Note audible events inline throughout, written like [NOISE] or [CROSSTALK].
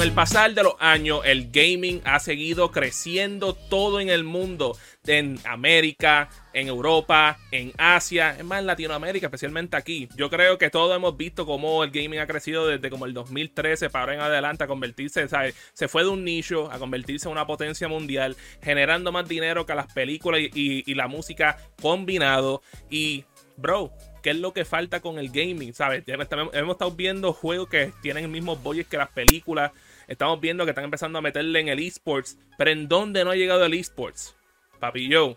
Con el pasar de los años, el gaming ha seguido creciendo todo en el mundo. En América, en Europa, en Asia, es más en Latinoamérica, especialmente aquí. Yo creo que todos hemos visto cómo el gaming ha crecido desde como el 2013 para ahora en adelante a convertirse, ¿sabes? Se fue de un nicho a convertirse en una potencia mundial, generando más dinero que las películas y, la música combinado. Y, bro, qué es lo que falta con el gaming, ¿sabes? hemos estado viendo juegos que tienen el mismo budget que las películas. Estamos viendo que están empezando a meterle en el esports. Pero ¿en dónde no ha llegado el esports? Papi yo.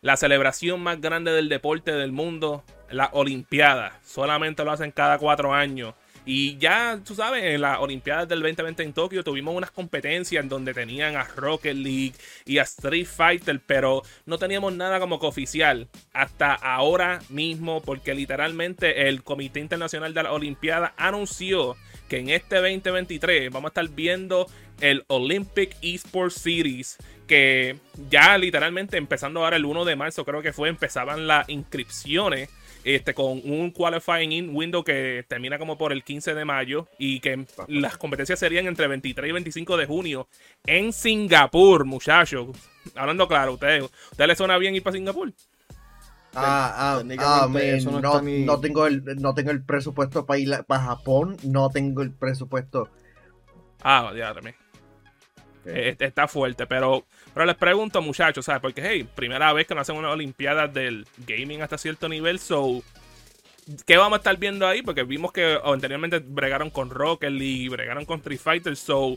La celebración más grande del deporte del mundo, la Olimpiada. Solamente lo hacen cada cuatro años. Y ya, tú sabes, en las Olimpiadas del 2020 en Tokio tuvimos unas competencias en donde tenían a Rocket League y a Street Fighter, pero no teníamos nada como que oficial hasta ahora mismo, porque literalmente el Comité Internacional de la Olimpiada anunció que en este 2023 vamos a estar viendo el Olympic Esports Series que ya literalmente empezando ahora el 1 de marzo creo que fue empezaban las inscripciones este, con un qualifying in window que termina como por el 15 de mayo y que las competencias serían entre 23 y 25 de junio en Singapur, muchachos. Hablando claro, ¿ustedes, ¿ustedes les suena bien ir para Singapur? Ah, ah, ah no, no, tengo el, no tengo el presupuesto para ir para Japón, no tengo el presupuesto. Ah, ya también. Este, está fuerte, pero, pero les pregunto, muchachos, ¿sabes? Porque, hey, primera vez que nos hacen una Olimpiada del gaming hasta cierto nivel, so. ¿Qué vamos a estar viendo ahí? Porque vimos que anteriormente bregaron con Rocket League, bregaron con Street Fighter, so.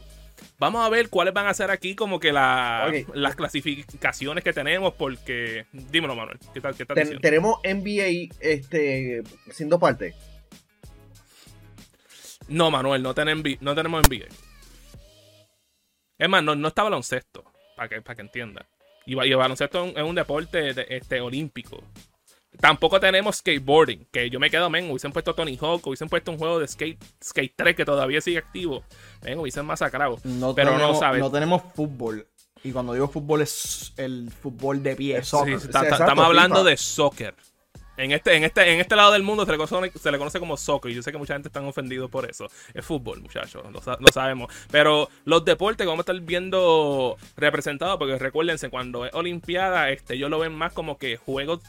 Vamos a ver cuáles van a ser aquí como que las clasificaciones que tenemos, porque... Dímelo, Manuel, ¿qué tal? Qué tal ¿Tenemos NBA este, siendo parte? No, Manuel, no, no tenemos NBA. Es más, no, no está baloncesto, para que, para que entiendan. Y, el baloncesto es un, deporte este, olímpico. Tampoco tenemos skateboarding, que yo me quedo, men, hubiesen puesto Tony Hawk, hubiesen puesto un juego de skate, skate 3 que todavía sigue activo. Ven, hubiesen masacrado. No pero tenemos, no saben. No tenemos fútbol. Y cuando digo fútbol es el fútbol de pie. estamos hablando de soccer. En este, en este, en este lado del mundo se le, conoce, se le conoce como soccer. Y yo sé que mucha gente está ofendido por eso. Es fútbol, muchachos. Lo, sabemos. Pero los deportes que vamos a estar viendo representados, porque recuérdense, cuando es Olimpiada, este, ellos lo ven más como que juegos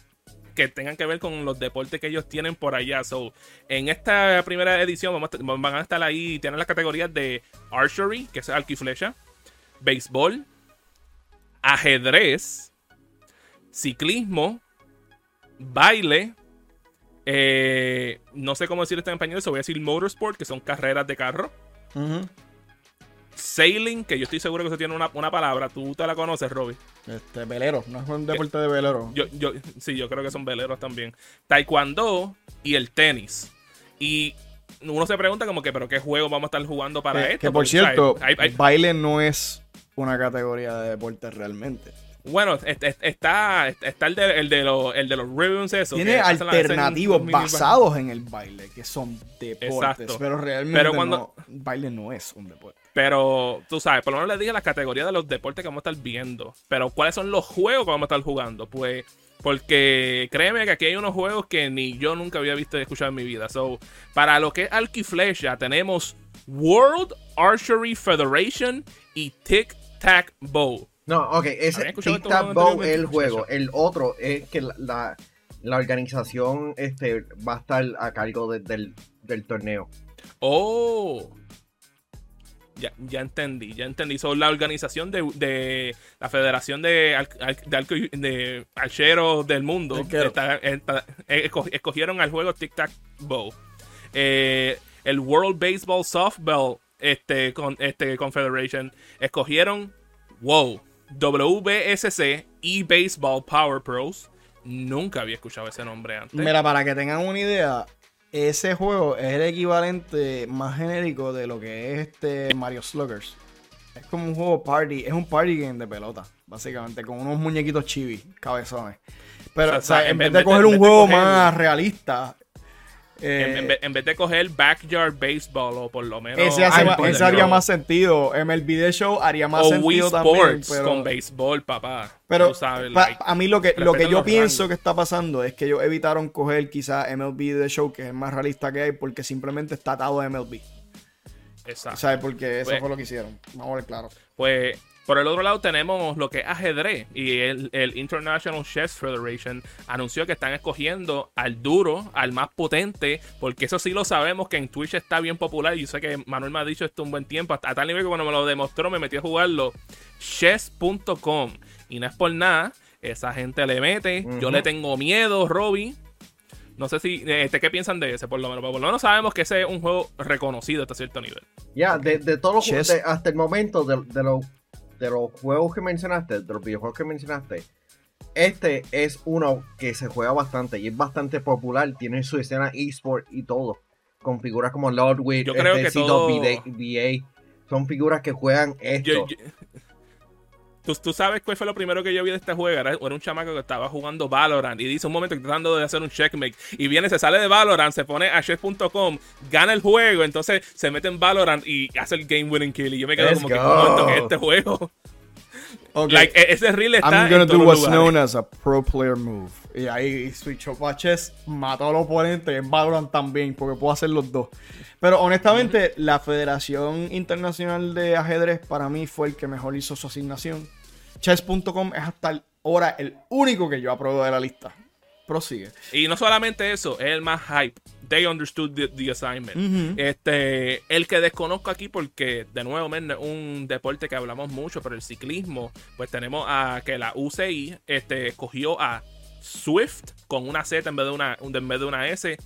que tengan que ver con los deportes que ellos tienen por allá. So, en esta primera edición vamos van a estar ahí, tienen las categorías de archery, que es arco flecha, béisbol, ajedrez, ciclismo, baile. Eh, no sé cómo decir esto en español, se voy a decir motorsport, que son carreras de carro. Sailing, que yo estoy seguro que eso tiene una, palabra. Tú te la conoces, Robbie. Este, velero, no es un deporte de velero. Yo, yo, sí, yo creo que son veleros también. Taekwondo y el tenis. Y uno se pregunta como que, pero ¿qué juego vamos a estar jugando para esto? Que por cierto, baile no es una categoría de deporte realmente. Bueno, está, está el de, el de, los, el de los ribbons, eso. Tiene alternativos basados en el baile, que son deportes. Pero realmente pero cuando, baile no es un deporte. Pero tú sabes, por lo menos les dije las categorías de los deportes que vamos a estar viendo. Pero ¿cuáles son los juegos que vamos a estar jugando? Pues, porque créeme que aquí hay unos juegos que ni yo nunca había visto y escuchado en mi vida. So, para lo que es Alquiflecha, tenemos World Archery Federation y Tic Tac Bow. No, ok, ese Tic Tac Bow es el juego. El otro es que la, la, organización este, va a estar a cargo del, del, torneo. Oh. Ya, ya, entendí, ya entendí. Son la organización de, de, la Federación de, de, Archeros del Mundo. Eh, escogieron al juego Tic Tac Bow. Eh, el World Baseball Softball este, con, este, Confederation escogieron. Wow. WBSC y Baseball Power Pros. Nunca había escuchado ese nombre antes. Mira, para que tengan una idea, ese juego es el equivalente más genérico de lo que es este Mario Sluggers. Es como un juego party, es un party game de pelota, básicamente, con unos muñequitos chibi, cabezones. Pero, en, vez de coger un juego más realista, eh, en, vez de coger backyard baseball o por lo menos. Ese, haría más sentido. MLB The Show haría más sentido Wii Sports con béisbol, papá. Pero a mí lo que, lo que yo pienso que está pasando es que ellos evitaron coger quizá MLB The Show, que es el más realista que hay, porque simplemente está atado a MLB. Exacto. ¿Sabes? Porque eso pues fue lo que hicieron. Vamos a ver claro. Pues por el otro lado tenemos lo que es ajedrez y el, el, International Chess Federation anunció que están escogiendo al duro, al más potente, porque eso sí lo sabemos que en Twitch está bien popular y yo sé que Manuel me ha dicho esto un buen tiempo, a tal nivel que cuando me lo demostró me metí a jugarlo, chess.com y no es por nada, esa gente le mete, yo le tengo miedo, Robbie, no sé si, este, ¿qué piensan de ese? Por lo menos, por lo menos sabemos que ese es un juego reconocido hasta cierto nivel. Ya, de, todos los juegos, hasta el momento, de, de, de los juegos que mencionaste, de los videojuegos que mencionaste, este es uno que se juega bastante y es bastante popular. Tiene su escena eSport y todo. Con figuras como Ludwig, Yo creo este, que todo... VA. Son figuras que juegan esto. ¿Tú, sabes cuál fue lo primero que yo vi de este juego. Era, un chamaco que estaba jugando Valorant y dice un momento que tratando de hacer un checkmate. Y viene, se sale de Valorant, se pone a chess.com, gana el juego, entonces se mete en Valorant y hace el game winning kill. Y yo me quedo como que, ¿cómo es este juego? Okay. Like, e, ese reel está I'm gonna do what's known as a pro player move. Y ahí switchó para chess, mató al oponente en Valorant también, porque puedo hacer los dos. Pero honestamente, la Federación Internacional de Ajedrez para mí fue el que mejor hizo su asignación. Chess.com es hasta ahora el único que yo apruebo de la lista. Prosigue. Y no solamente eso, es el más hype. They understood the, assignment. Este, el que desconozco aquí, porque de nuevo, un deporte que hablamos mucho, pero el ciclismo, pues tenemos a que la UCI este, escogió a Swift con una Z en vez de una, en vez de una S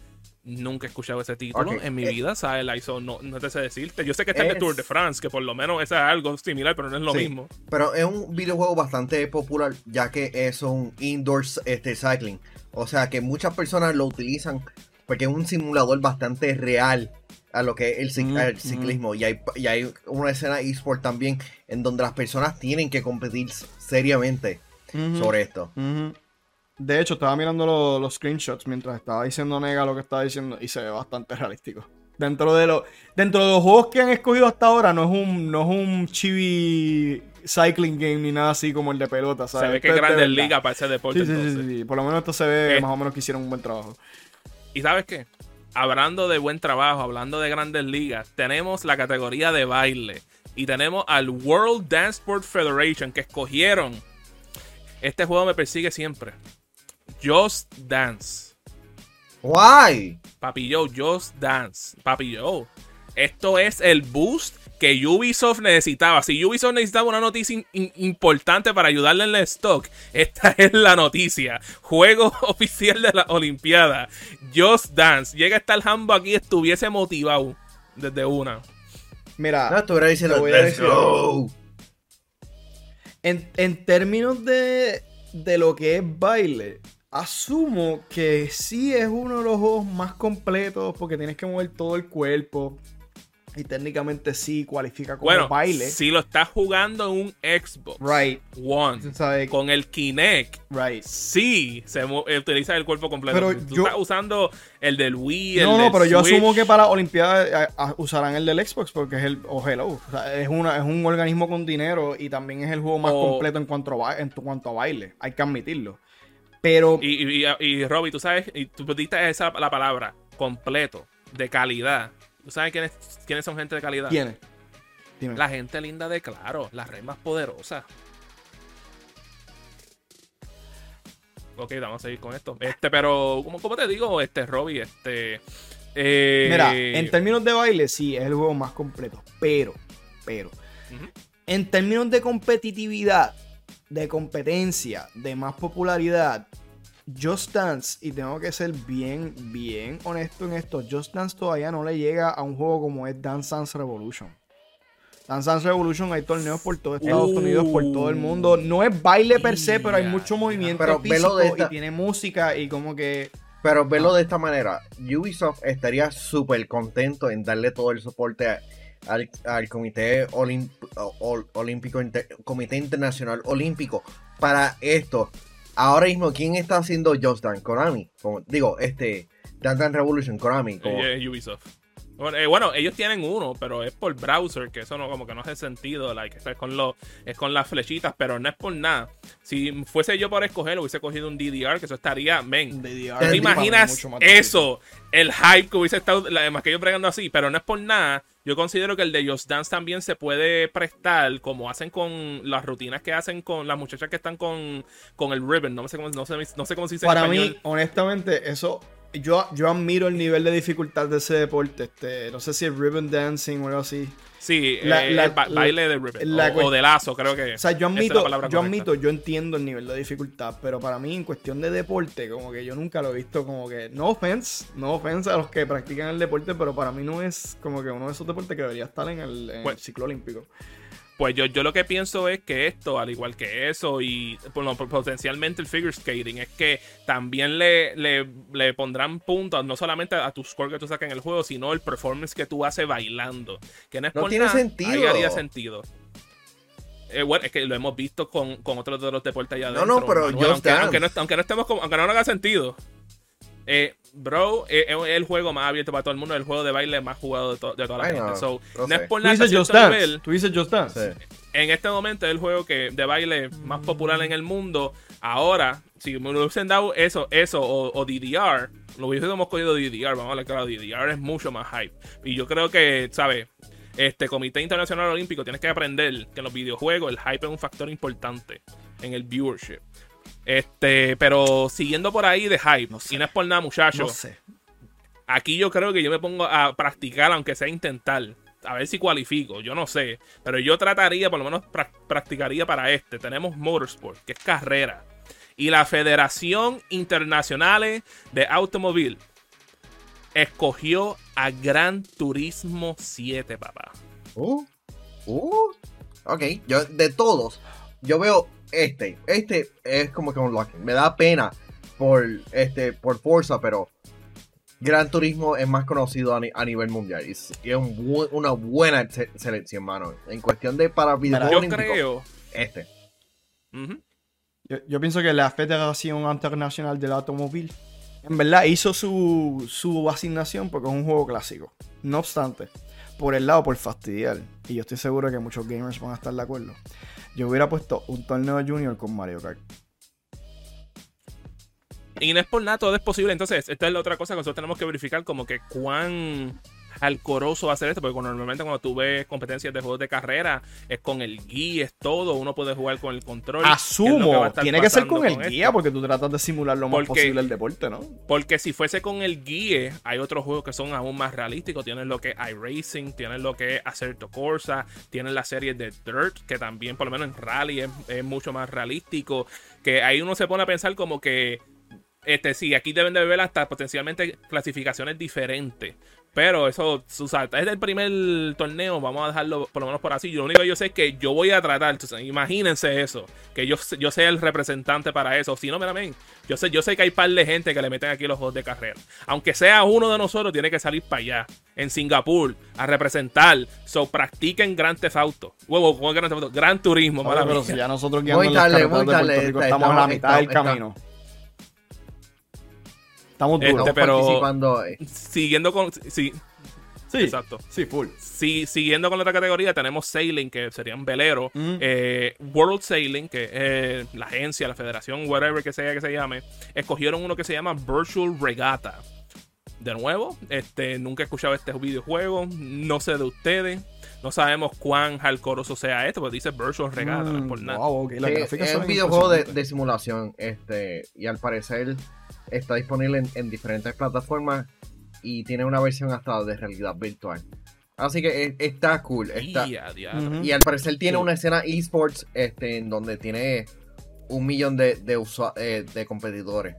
Nunca he escuchado ese título en mi eh, vida, ¿sabes? no, no te sé decirte. Yo sé que está en el Tour de France, que por lo menos es algo similar, pero no es lo mismo. Pero es un videojuego bastante popular, ya que es un indoor este, cycling. O sea que muchas personas lo utilizan porque es un simulador bastante real a lo que es el, mm, ciclismo. Y, hay, y hay una escena eSport también en donde las personas tienen que competir seriamente sobre esto. De hecho, estaba mirando los screenshots mientras estaba diciendo Nega lo que estaba diciendo y se ve bastante realístico. Dentro de, lo, dentro de los juegos que han escogido hasta ahora, no es un, no es un chibi cycling game ni nada así como el de pelota. ¿sabes? Se ve que es grande liga para ese deporte. Sí, sí, sí, Por lo menos esto se ve eh, más o menos que hicieron un buen trabajo. ¿Y sabes qué? Hablando de buen trabajo, hablando de grandes ligas, tenemos la categoría de baile y tenemos al World Dance Sport Federation que escogieron. Este juego me persigue siempre. Just Dance. Why? Papi Joe, Just Dance. Papi Joe. Esto es el boost que Ubisoft necesitaba. Si Ubisoft necesitaba una noticia importante para ayudarle en el stock, esta [LAUGHS] es la noticia. Juego [LAUGHS] oficial de la Olimpiada. Just Dance. Llega hasta el Hambo aquí, estuviese motivado desde una. Mira, no, diciendo, voy a decir. En, en términos de, de lo que es baile, Asumo que sí es uno de los juegos más completos porque tienes que mover todo el cuerpo. Y técnicamente sí cualifica como bueno, baile. Si lo estás jugando en un Xbox right. One con el Kinect, right. sí se utiliza el cuerpo completo. Pero Tú estás usando el del Wii. No, no, pero yo asumo que para Olimpiadas eh, usarán el del Xbox porque es el. O Hello. es, una, es un organismo con dinero y también es el juego más completo en cuanto, a, en cuanto a baile. Hay que admitirlo. Pero. Y, y, y, Robbie, tú sabes, y tú diste esa la palabra, completo, de calidad. ¿Tú sabes quiénes, quiénes son gente de calidad? ¿Quiénes? La gente linda de Claro, las redes más poderosas. Ok, vamos a seguir con esto. Este, pero, ¿cómo, te digo, este, Robbie? Este. Eh, Mira, en términos de baile, sí, es el juego más completo. Pero, pero. En términos de competitividad, de competencia, de más popularidad, Just Dance, y tengo que ser bien, bien honesto en esto, Just Dance todavía no le llega a un juego como es Dance Dance Revolution. Dance Dance Revolution hay torneos por todo Estados uh. Unidos, por todo el mundo. No es baile per se, pero hay mucho movimiento pero físico y tiene música y como que... Pero verlo de esta manera, Ubisoft estaría súper contento en darle todo el soporte a al, Comité Olímpico, Comité Internacional Olímpico para esto. Ahora mismo, ¿quién está haciendo Just Dance? Konami. digo, este, Dance Dance Revolution, Konami. Ubisoft. Eh, bueno, ellos tienen uno, pero es por browser, que eso no como que no hace sentido, like, es con lo, es con las flechitas, pero no es por nada. Si fuese yo por escoger, hubiese cogido un DDR, que eso estaría, men. ¿Te imaginas eso? El hype que hubiese estado, además que yo pregando así, pero no es por nada yo considero que el de Just Dance también se puede prestar, como hacen con las rutinas que hacen con las muchachas que están con, con el ribbon. No sé cómo, no sé, no sé cómo se dice Para mí, honestamente, eso. Yo, yo admiro el nivel de dificultad de ese deporte. Este, no sé si es ribbon dancing o algo así. Sí, eh, baile de ribbon. o, de lazo, creo que. O sea, yo admito, yo admito, yo entiendo el nivel de dificultad, pero para mí, en cuestión de deporte, como que yo nunca lo he visto como que. No offense, no offense a los que practican el deporte, pero para mí no es como que uno de esos deportes que debería estar en el, pues ciclo olímpico. Pues yo, yo lo que pienso es que esto, al igual que eso, y potencialmente el figure skating, es que también le, le, pondrán puntos no solamente a tu score que tú sacas en el juego, sino el performance que tú haces bailando. Que no, es no tiene sentido. Ahí haría sentido. Eh, bueno, es que lo hemos visto con, otros de los deportes allá adentro. No, no, pero yo aunque, aunque, no, aunque no estemos aunque no haga sentido. Eh, bro, eh, es el juego más abierto para todo el mundo, el juego de baile más jugado de, toda la gente. No, no, es por nada. Tú dices Just Dance. En este momento es el juego que de baile más popular en el mundo. Ahora, si me hubiesen dado eso, eso o, DDR, lo hubiésemos cogido DDR. Vamos a hablar claro, DDR es mucho más hype. Y yo creo que, ¿sabes? Este Comité Internacional Olímpico tienes que aprender que en los videojuegos el hype es un factor importante en el viewership. Este, pero siguiendo por ahí de hype, no y no es por nada, muchachos. Aquí yo creo que yo me pongo a practicar, aunque sea intentar. A ver si cualifico, yo no sé. Pero yo trataría, por lo menos practicaría para este. Tenemos Motorsport, que es carrera. Y la Federación Internacional de Automóvil escogió a Gran Turismo 7, papá. Uh, uh. Ok, yo de todos, yo veo este. Este es como que un locking. Me da pena por este por Forza, pero Gran Turismo es más conocido a, nivel mundial. Y es, una buena selección, mano. En cuestión de para videojuegos. Yo creo. Este. yo, pienso que la Federación Internacional del Automóvil en verdad hizo su, su asignación porque es un juego clásico. No obstante, por el lado por fastidiar, y yo estoy seguro que muchos gamers van a estar de acuerdo, yo hubiera puesto un torneo junior con Mario Kart. Y no es por nada, todo es posible. Entonces, esta es la otra cosa que nosotros tenemos que verificar, como que cuán alcoroso va a ser esto, porque normalmente cuando tú ves competencias de juegos de carrera, es con el guía, es todo, uno puede jugar con el control. Asumo, tiene que ser con el guía, porque tú tratas de simular lo más posible el deporte, ¿no? Porque si fuese con el guía, hay otros juegos que son aún más realísticos, tienes lo que es iRacing, tienes lo que es Acerto Corsa, tienes la serie de Dirt, que también por lo menos en Rally es, es mucho más realístico, que ahí uno se pone a pensar como que este sí, aquí deben de haber hasta potencialmente clasificaciones diferentes. Pero eso, o sea, es el primer torneo, vamos a dejarlo por lo menos por así. Yo lo único que yo sé es que yo voy a tratar, entonces, imagínense eso, que yo, yo sea el representante para eso. Si no, me yo sé, yo sé que hay par de gente que le meten aquí los juegos de carrera. Aunque sea uno de nosotros, tiene que salir para allá, en Singapur, a representar. So, practiquen Gran Theft Auto. Huevo, Gran Theft Auto? Gran Turismo, pero si ya nosotros guiando en las de estamos a la mitad del camino. Estamos duros. Este, pero siguiendo con... Sí, Sí, exacto. Sí, full. Sí, siguiendo con la otra categoría, tenemos Sailing, que serían veleros. Eh, World Sailing, que es la agencia, la federación, whatever que sea que se llame, escogieron uno que se llama Virtual Regatta. De nuevo, este, nunca he escuchado este videojuego, no sé de ustedes. No sabemos cuán hardcoreoso sea esto, porque dice Virtual Regatta, no es por nada. es un videojuego de, de, simulación, este, y al parecer está disponible en, diferentes plataformas y tiene una versión hasta de realidad virtual. Así que está cool. Está, Y al parecer tiene una escena esports este, en donde tiene un millón de, de, eh, de competidores.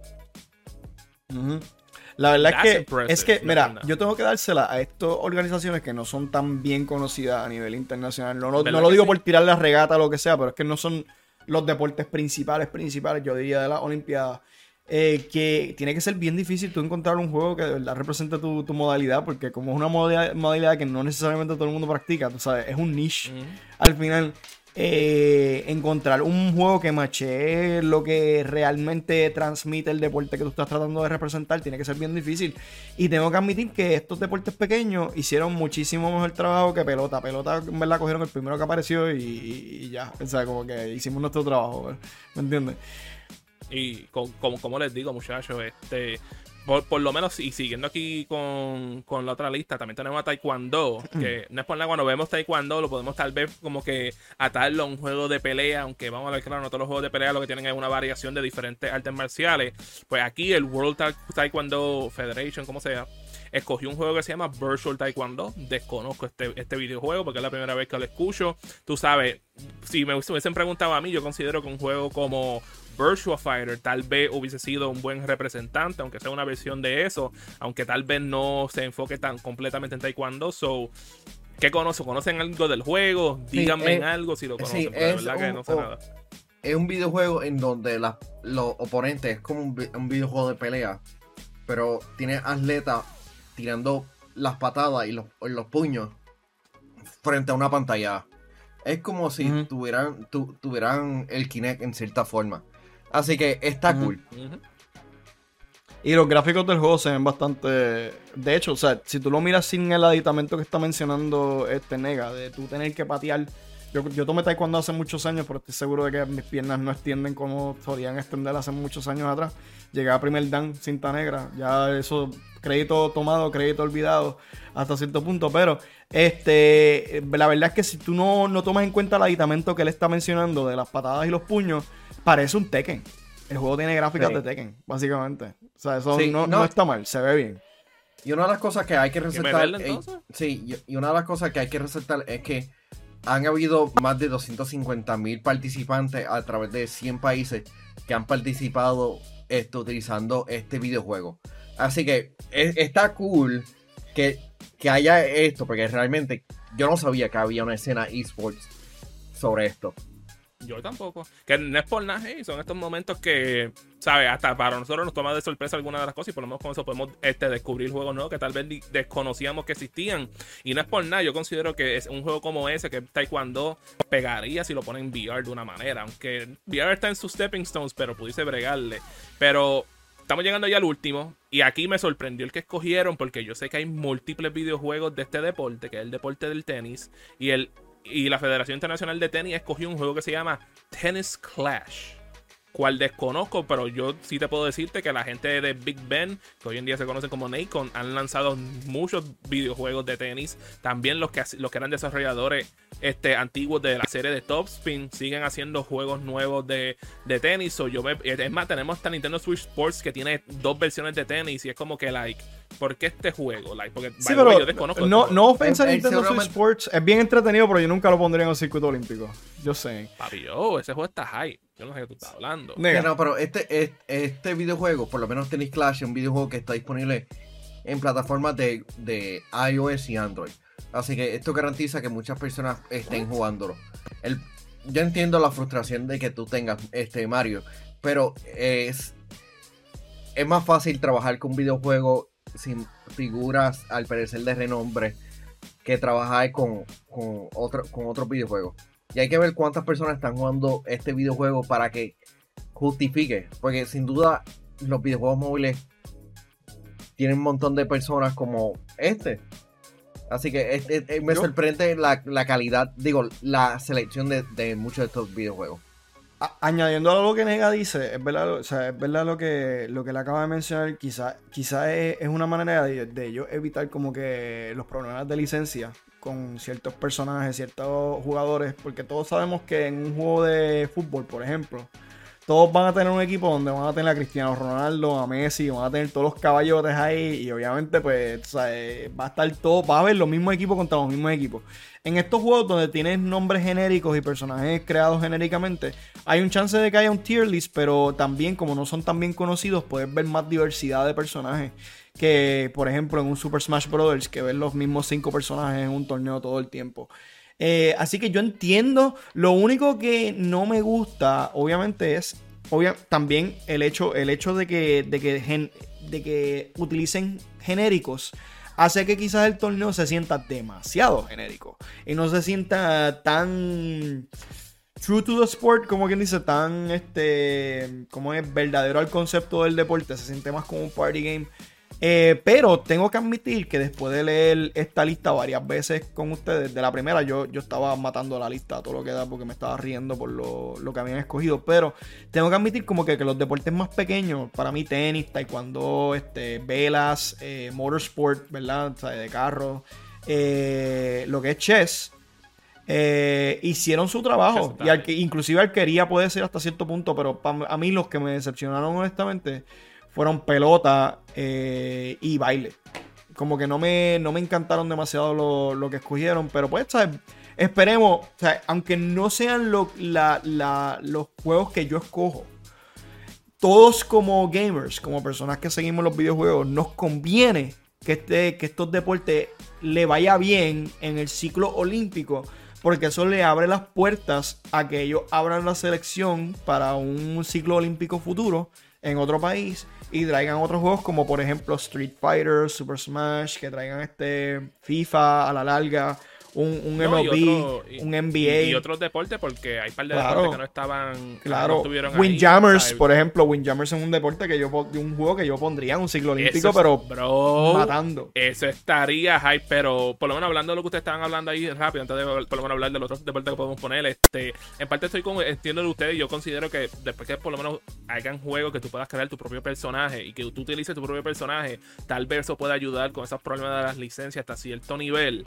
La verdad es que, es que, mira, yo tengo que dársela a estas organizaciones que no son tan bien conocidas a nivel internacional. No, no, lo digo por tirar la regata o lo que sea, pero es que no son los deportes principales, principales, yo diría, de las Olimpiadas. Eh, que tiene que ser bien difícil tú encontrar un juego que de verdad represente tu, modalidad, porque como es una modalidad, que no necesariamente todo el mundo practica, tú sabes, es un niche. Al final, eh, encontrar un juego que mache lo que realmente transmite el deporte que tú estás tratando de representar tiene que ser bien difícil. Y tengo que admitir que estos deportes pequeños hicieron muchísimo mejor trabajo que pelota. Pelota, en verdad, cogieron el primero que apareció y, ya. O sea, como que hicimos nuestro trabajo, ¿me entiendes? Y como, como les digo, muchachos, este por, lo menos, y siguiendo aquí con, la otra lista, también tenemos a Taekwondo, [CLEARS THROAT] que no es por nada, cuando vemos Taekwondo lo podemos tal vez como que atarlo a un juego de pelea, aunque vamos a ver, claro, no todos los juegos de pelea lo que tienen es una variación de diferentes artes marciales. Pues aquí el World Taekwondo Federation, como sea, escogió un juego que se llama Virtual Taekwondo. Desconozco este, este videojuego porque es la primera vez que lo escucho. Tú sabes, si me hubiesen preguntado a mí, yo considero que un juego como Virtual Fighter tal vez hubiese sido un buen representante, aunque sea una versión de eso, aunque tal vez no se enfoque tan completamente en Taekwondo. So, ¿qué conocen? ¿Conocen algo del juego? Díganme en algo si lo conocen, verdad que no sé nada. Es un videojuego en donde los oponentes es como un, videojuego de pelea, pero tiene atletas tirando las patadas y los, los puños frente a una pantalla. Es como si tuvieran, tuvieran el Kinect en cierta forma. Así que está cool. Y los gráficos del juego se ven bastante. De hecho, o sea, si tú lo miras sin el aditamento que está mencionando este Nega, de tú tener que patear. Yo, yo tomé taekwondo hace muchos años, pero estoy seguro de que mis piernas no extienden como solían extender hace muchos años atrás. Llegué a primer dan cinta negra. Ya eso, crédito tomado, crédito olvidado hasta cierto punto. Pero este la verdad es que si tú no, no tomas en cuenta el aditamento que él está mencionando de las patadas y los puños parece un Tekken. El juego tiene gráficas de Tekken, básicamente. O sea, eso no, está mal, se ve bien. Y una de las cosas que hay que resaltar. sí, y una de las cosas que hay que resaltar es que han habido más de 250 mil participantes a través de 100 países que han participado esto, utilizando este videojuego. Así que está cool que, que haya esto, porque realmente yo no sabía que había una escena esports sobre esto. Yo tampoco. Que no es por nada, son estos momentos que, ¿sabes? Hasta para nosotros nos toma de sorpresa alguna de las cosas y por lo menos con eso podemos este, descubrir juegos nuevos que tal vez desconocíamos que existían. Y no es por nada, yo considero que es un juego como ese que Taekwondo pegaría si lo ponen en VR de una manera. Aunque VR está en sus stepping stones, pero pudiese bregarle. Pero estamos llegando ya al último. Y aquí me sorprendió el que escogieron, porque yo sé que hay múltiples videojuegos de este deporte, que es el deporte del tenis. Y el y la Federación Internacional de Tenis escogió un juego que se llama Tennis Clash cual desconozco, pero yo sí te puedo decirte que la gente de Big Ben, que hoy en día se conocen como Nacon, han lanzado muchos videojuegos de tenis. También los que, los que eran desarrolladores este, antiguos de la serie de Top Spin siguen haciendo juegos nuevos de, tenis. o yo es más, tenemos esta Nintendo Switch Sports que tiene dos versiones de tenis y es como que, like, ¿por qué este juego? Like, porque sí, pero yo desconozco. No, este no ofensa a Nintendo Switch Sports, es bien entretenido, pero yo nunca lo pondría en el circuito olímpico. Yo sé. Papi, yo, ese juego está high. Yo no sé qué tú estás hablando. No, pero este, este, videojuego, por lo menos Tennis Clash, es un videojuego que está disponible en plataformas de, iOS y Android. Así que esto garantiza que muchas personas estén jugándolo. El, yo entiendo la frustración de que tú tengas este Mario, pero es, es más fácil trabajar con un videojuego sin figuras al parecer de renombre que trabajar con, con, otro, con otros videojuegos. Y hay que ver cuántas personas están jugando este videojuego para que justifique. Porque sin duda los videojuegos móviles tienen un montón de personas como este. Así que me sorprende la, calidad, digo, la selección de, muchos de estos videojuegos. Añadiendo a lo que Nega dice, es verdad, o sea, es verdad lo que, lo que le acaba de mencionar, quizás quizá es, una manera de, de ellos evitar como que los problemas de licencia con ciertos personajes, ciertos jugadores, porque todos sabemos que en un juego de fútbol, por ejemplo, todos van a tener un equipo donde van a tener a Cristiano Ronaldo, a Messi, van a tener todos los caballotes ahí y obviamente pues eh, va a estar todo, va a haber los mismos equipos contra los mismos equipos. En estos juegos donde tienes nombres genéricos y personajes creados genéricamente, hay un chance de que haya un tier list, pero también como no son tan bien conocidos, puedes ver más diversidad de personajes que, por ejemplo, en un Super Smash Bros. que ver los mismos cinco personajes en un torneo todo el tiempo. Eh, así que yo entiendo. Lo único que no me gusta, obviamente, es también el hecho, el hecho de que, de que, de que utilicen genéricos hace que quizás el torneo se sienta demasiado genérico y no se sienta tan true to the sport, como quien dice, tan este, como es verdadero al concepto del deporte, se siente más como un party game Eh, pero tengo que admitir que después de leer esta lista varias veces con ustedes, de la primera yo, yo estaba matando la lista, todo lo que da, porque me estaba riendo por lo, que habían escogido. Pero tengo que admitir como que, los deportes más pequeños, para mí tenis, taekwondo, este, velas, eh, motorsport, ¿verdad? O sea, de carro, eh, lo que es chess. hicieron su trabajo y al que, inclusive arquería puede ser hasta cierto punto pero a mí los que me decepcionaron honestamente fueron pelota eh, y baile. Como que no me, no me encantaron demasiado lo, que escogieron, pero pues, Esperemos, o sea, aunque no sean los juegos que yo escojo, todos como gamers, como personas que seguimos los videojuegos, nos conviene que, este, que estos deportes le vaya bien en el ciclo olímpico, porque eso le abre las puertas a que ellos abran la selección para un ciclo olímpico futuro en otro país y traigan otros juegos como por ejemplo Street Fighter, Super Smash, que traigan este FIFA a la larga un, un MLB, un NBA. Y, otros deportes, porque hay par de deportes que no estaban. Claro, no Windjammers, por ejemplo. Windjammers es un deporte que yo un juego que yo pondría en un ciclo olímpico, pero matando. Eso estaría hype, pero por lo menos hablando de lo que ustedes estaban hablando ahí rápido, antes de por lo menos hablar de los otros deportes que podemos poner, este, en parte estoy con, entiendo de ustedes, yo considero que después que por lo menos hagan juegos que tú puedas crear tu propio personaje y que tú utilices tu propio personaje, tal vez eso pueda ayudar con esos problemas de las licencias hasta cierto nivel.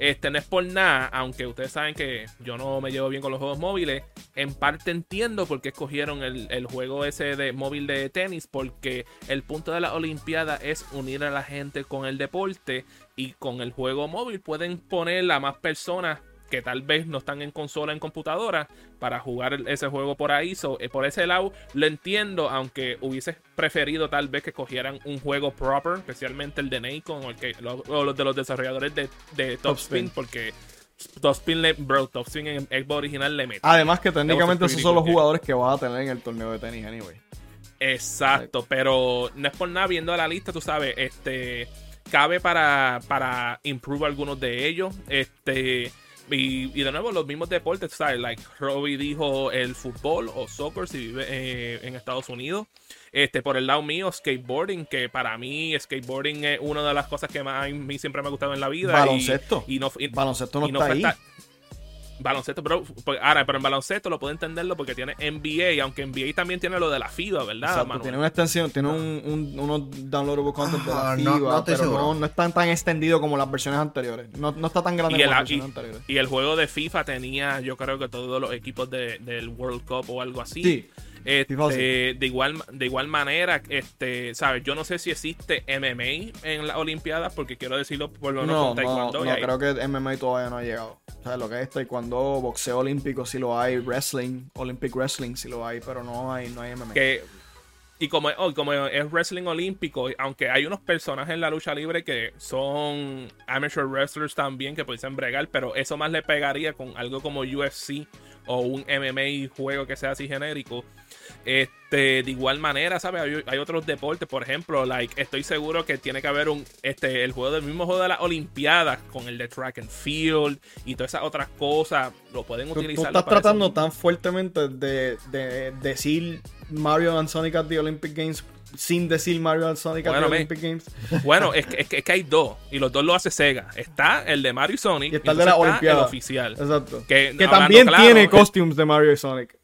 Este no es por nada, aunque ustedes saben que yo no me llevo bien con los juegos móviles. En parte entiendo por qué escogieron el, juego ese de móvil de tenis, porque el punto de la Olimpiada es unir a la gente con el deporte y con el juego móvil pueden poner a más personas que tal vez no están en consola, en computadora, para jugar ese juego por ahí. Eh, por ese lado, lo entiendo, aunque hubiese preferido tal vez que cogieran un juego proper, especialmente el de Nacon o, el que, los de los desarrolladores de, de Topspin, porque Topspin, le, bro, Topspin en Xbox original le mete. Además que técnicamente esos son los jugadores que vas a tener en el torneo de tenis, anyway. Exacto, pero no es por nada viendo la lista, tú sabes, este cabe para, para improve algunos de ellos. Este y, de nuevo, los mismos deportes, ¿sabes? Like Robbie dijo el fútbol o soccer si vive eh, en Estados Unidos. Este, por el lado mío, skateboarding, que para mí skateboarding es una de las cosas que más a mí siempre me ha gustado en la vida. Baloncesto. Y, no, baloncesto no está ahí. Baloncesto, pero, pues, ahora, pero en baloncesto lo puedo entenderlo porque tiene NBA, aunque NBA también tiene lo de la FIBA, ¿verdad? tiene una extensión, tiene un, un, unos downloadable content de la FIBA, no, pero no, no, está tan extendido como las versiones anteriores. No, no está tan grande como las versiones anteriores. Y el juego de FIFA tenía, yo creo que todos los equipos de, del World Cup o algo así. Sí. Este, de igual de igual manera, este, sabes, yo no sé si existe MMA en las Olimpiadas porque quiero decirlo por lo menos no, Taekwondo. No, creo que MMA todavía no ha llegado. O sea, lo que es Taekwondo, boxeo olímpico sí lo hay, wrestling, Olympic wrestling sí lo hay, pero no hay no hay MMA. y como, oh, como es wrestling olímpico, aunque hay unos personajes en la lucha libre que son amateur wrestlers también que pueden bregar, pero eso más le pegaría con algo como UFC o un MMA juego que sea así genérico. Este, de igual manera, ¿sabes? Hay, otros deportes, por ejemplo, like, estoy seguro que tiene que haber un, este, el juego del mismo juego de las Olimpiadas, con el de track and field y todas esas otras cosas, lo pueden utilizar. Tú estás tratando tan fuertemente de, de, decir Mario and Sonic at the Olympic Games sin decir Mario and Sonic at the Olympic Games. Bueno, es que, es que, hay dos, y los dos lo hace Sega. Está el de Mario y Sonic, y está el de la Olimpiada. oficial. Exacto. Que, también tiene costumes de Mario y Sonic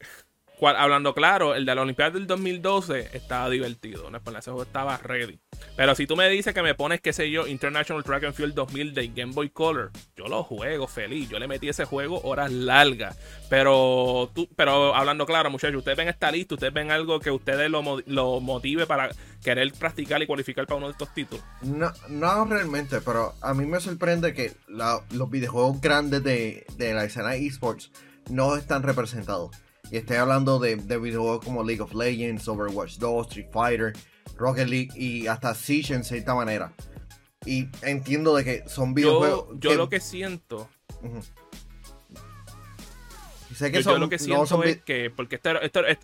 hablando claro, el de la Olimpiada del 2012 estaba divertido. ¿no? Ese juego estaba ready. Pero si tú me dices que me pones, qué sé yo, International Track and Field 2000 de Game Boy Color, yo lo juego feliz. Yo le metí ese juego horas largas. Pero tú, pero hablando claro, muchachos, ustedes ven esta lista, ustedes ven algo que ustedes lo, motive para querer practicar y cualificar para uno de estos títulos. No, no realmente, pero a mí me sorprende que los videojuegos grandes de, de la escena esports no están representados. Y estoy hablando de, videojuegos como League of Legends, Overwatch 2, Street Fighter, Rocket League y hasta Siege en cierta manera. Y entiendo de que son videojuegos. Yo, lo que siento. sé que yo, lo que siento es que. Porque eh, eh,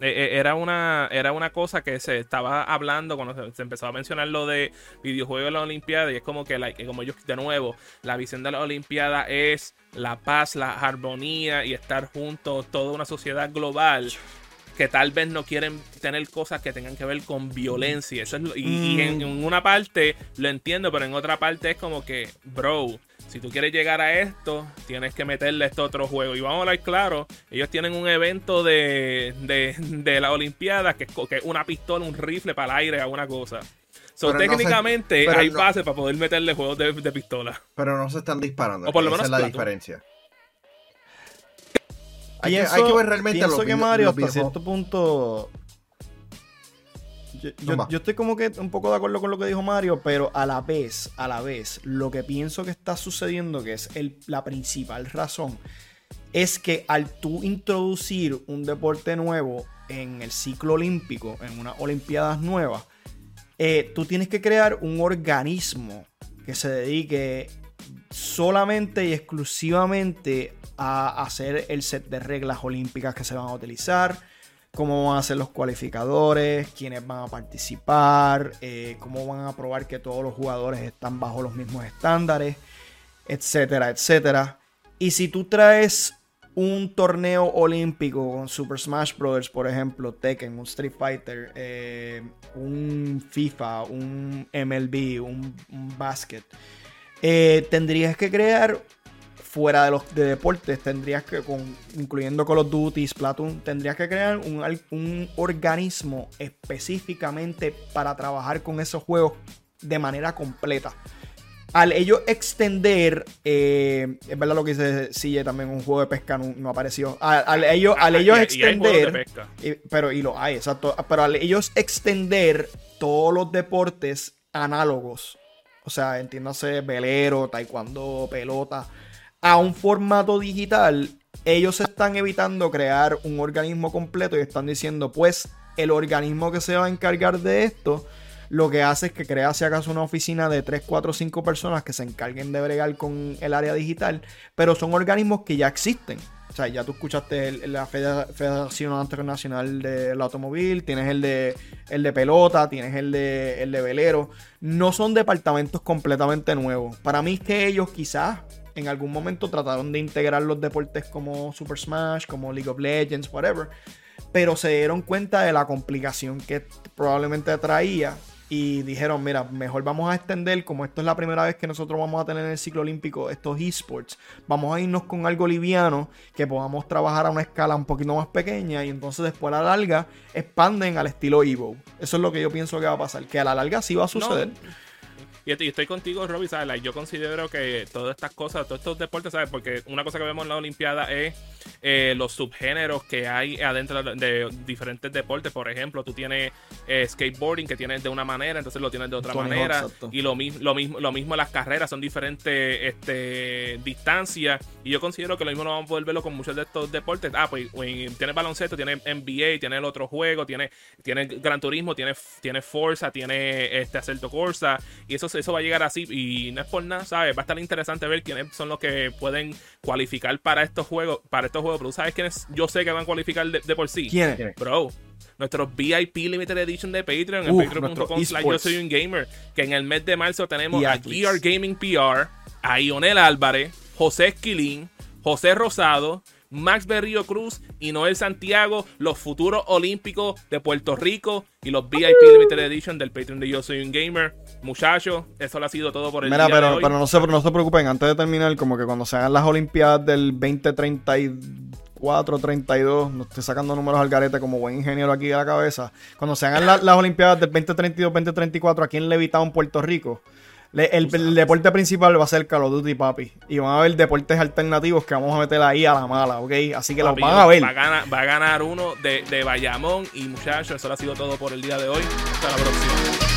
era una, era una cosa que se estaba hablando cuando se, empezó a mencionar lo de videojuegos de la Olimpiada y es como que, como yo, de nuevo, la visión de la Olimpiada es la paz, la armonía y estar juntos, toda una sociedad global que tal vez no quieren tener cosas que tengan que ver con violencia. Eso es y, en, en, una parte lo entiendo, pero en otra parte es como que, bro, si tú quieres llegar a esto, tienes que meterle este otro juego. Y vamos a hablar claro, ellos tienen un evento de, de, de las Olimpiadas que es una pistola, un rifle para el aire, alguna cosa. So, técnicamente hay bases para poder meterle juegos de, pistola. Pero no se están disparando. O por lo menos Esa es la diferencia. Hay, que, hay, que, ver realmente lo que Mario hasta cierto punto yo, estoy como que un poco de acuerdo con lo que dijo Mario, pero a la vez, a la vez, lo que pienso que está sucediendo, que es la principal razón, es que al tú introducir un deporte nuevo en el ciclo olímpico, en unas Olimpiadas nuevas, eh, tú tienes que crear un organismo que se dedique solamente y exclusivamente a hacer el set de reglas olímpicas que se van a utilizar, cómo van a ser los cualificadores, quiénes van a participar, eh, cómo van a probar que todos los jugadores están bajo los mismos estándares, etcétera, etcétera. Y si tú traes un torneo olímpico con Super Smash Bros., por ejemplo, Tekken, un Street Fighter, eh, un FIFA, un MLB, un, basket, eh, tendrías que crear fuera de los de deportes, tendrías que, con, incluyendo Call of Duty, Splatoon, tendrías que crear un, un organismo específicamente para trabajar con esos juegos de manera completa. Al ellos extender, eh, es verdad lo que dice Sille también, un juego de pesca no, apareció. Al, ellos, al ellos extender, pero y lo hay, exacto. Pero al ellos extender todos los deportes análogos, o sea, entiéndase velero, taekwondo, pelota, a un formato digital, ellos están evitando crear un organismo completo y están diciendo, pues, el organismo que se va a encargar de esto, lo que hace es que crea si acaso una oficina de 3, 4, 5 personas que se encarguen de bregar con el área digital, pero son organismos que ya existen. O sea, ya tú escuchaste la Federación Internacional del Automóvil, tienes el de, el de pelota, tienes el de, el de velero. No son departamentos completamente nuevos. Para mí es que ellos quizás en algún momento trataron de integrar los deportes como Super Smash, como League of Legends, whatever. Pero se dieron cuenta de la complicación que probablemente traía y dijeron, mira, mejor vamos a extender, como esto es la primera vez que nosotros vamos a tener en el ciclo olímpico estos esports, vamos a irnos con algo liviano que podamos trabajar a una escala un poquito más pequeña y entonces después a la larga expanden al estilo Evo. Eso es lo que yo pienso que va a pasar, que a la larga sí va a suceder. Y estoy contigo, Robbie, ¿sabes? yo considero que todas estas cosas, todos estos deportes, ¿sabes? Porque una cosa que vemos en la Olimpiada es eh, los subgéneros que hay adentro de diferentes deportes. Por ejemplo, tú tienes eh, skateboarding que tienes de una manera, entonces lo tienes de otra manera. y lo, mismo lo, mismo, lo mismo las carreras, son diferentes este, distancias. Y yo considero que lo mismo no vamos a poder verlo con muchos de estos deportes. Ah, pues tiene baloncesto, tiene NBA, tiene el otro juego, tiene, tiene Gran Turismo, tiene, tiene Forza, tiene este Acerto Corsa. Y eso eso va a llegar así. Y no es por nada, ¿sabes? Va a estar interesante ver quiénes son los que pueden cualificar para estos juegos. Para estos juegos. Pero ¿sabes quiénes yo sé que van a cualificar de, por sí? ¿Quiénes? Bro. Nuestros VIP Limited Edition de Patreon en patreon.com yo soy un gamer. Que en el mes de marzo tenemos a GR Gaming PR, a Ionel Álvarez, José Esquilín, José Rosado, Max Berrío Cruz y Noel Santiago, los futuros olímpicos de Puerto Rico y los VIP Limited Edition del Patreon de Yo Soy un Gamer. Muchachos, eso lo ha sido todo por el Mira, día pero, de hoy. pero no se, no se preocupen, antes de terminar, como que cuando se hagan las Olimpiadas del 2034, 32, no estoy sacando números al garete como buen ingeniero aquí de la cabeza. Cuando se hagan las Olimpiadas del 2032, 2034 aquí en Levitown, Puerto Rico el, deporte principal va a ser Call of Duty, papi. Y van a haber deportes alternativos que vamos a meter ahí a la mala, ¿ok? Así que los van a ver. Va a ganar, uno de, de Bayamón. Y muchachos, eso ha sido todo por el día de hoy. Hasta la próxima.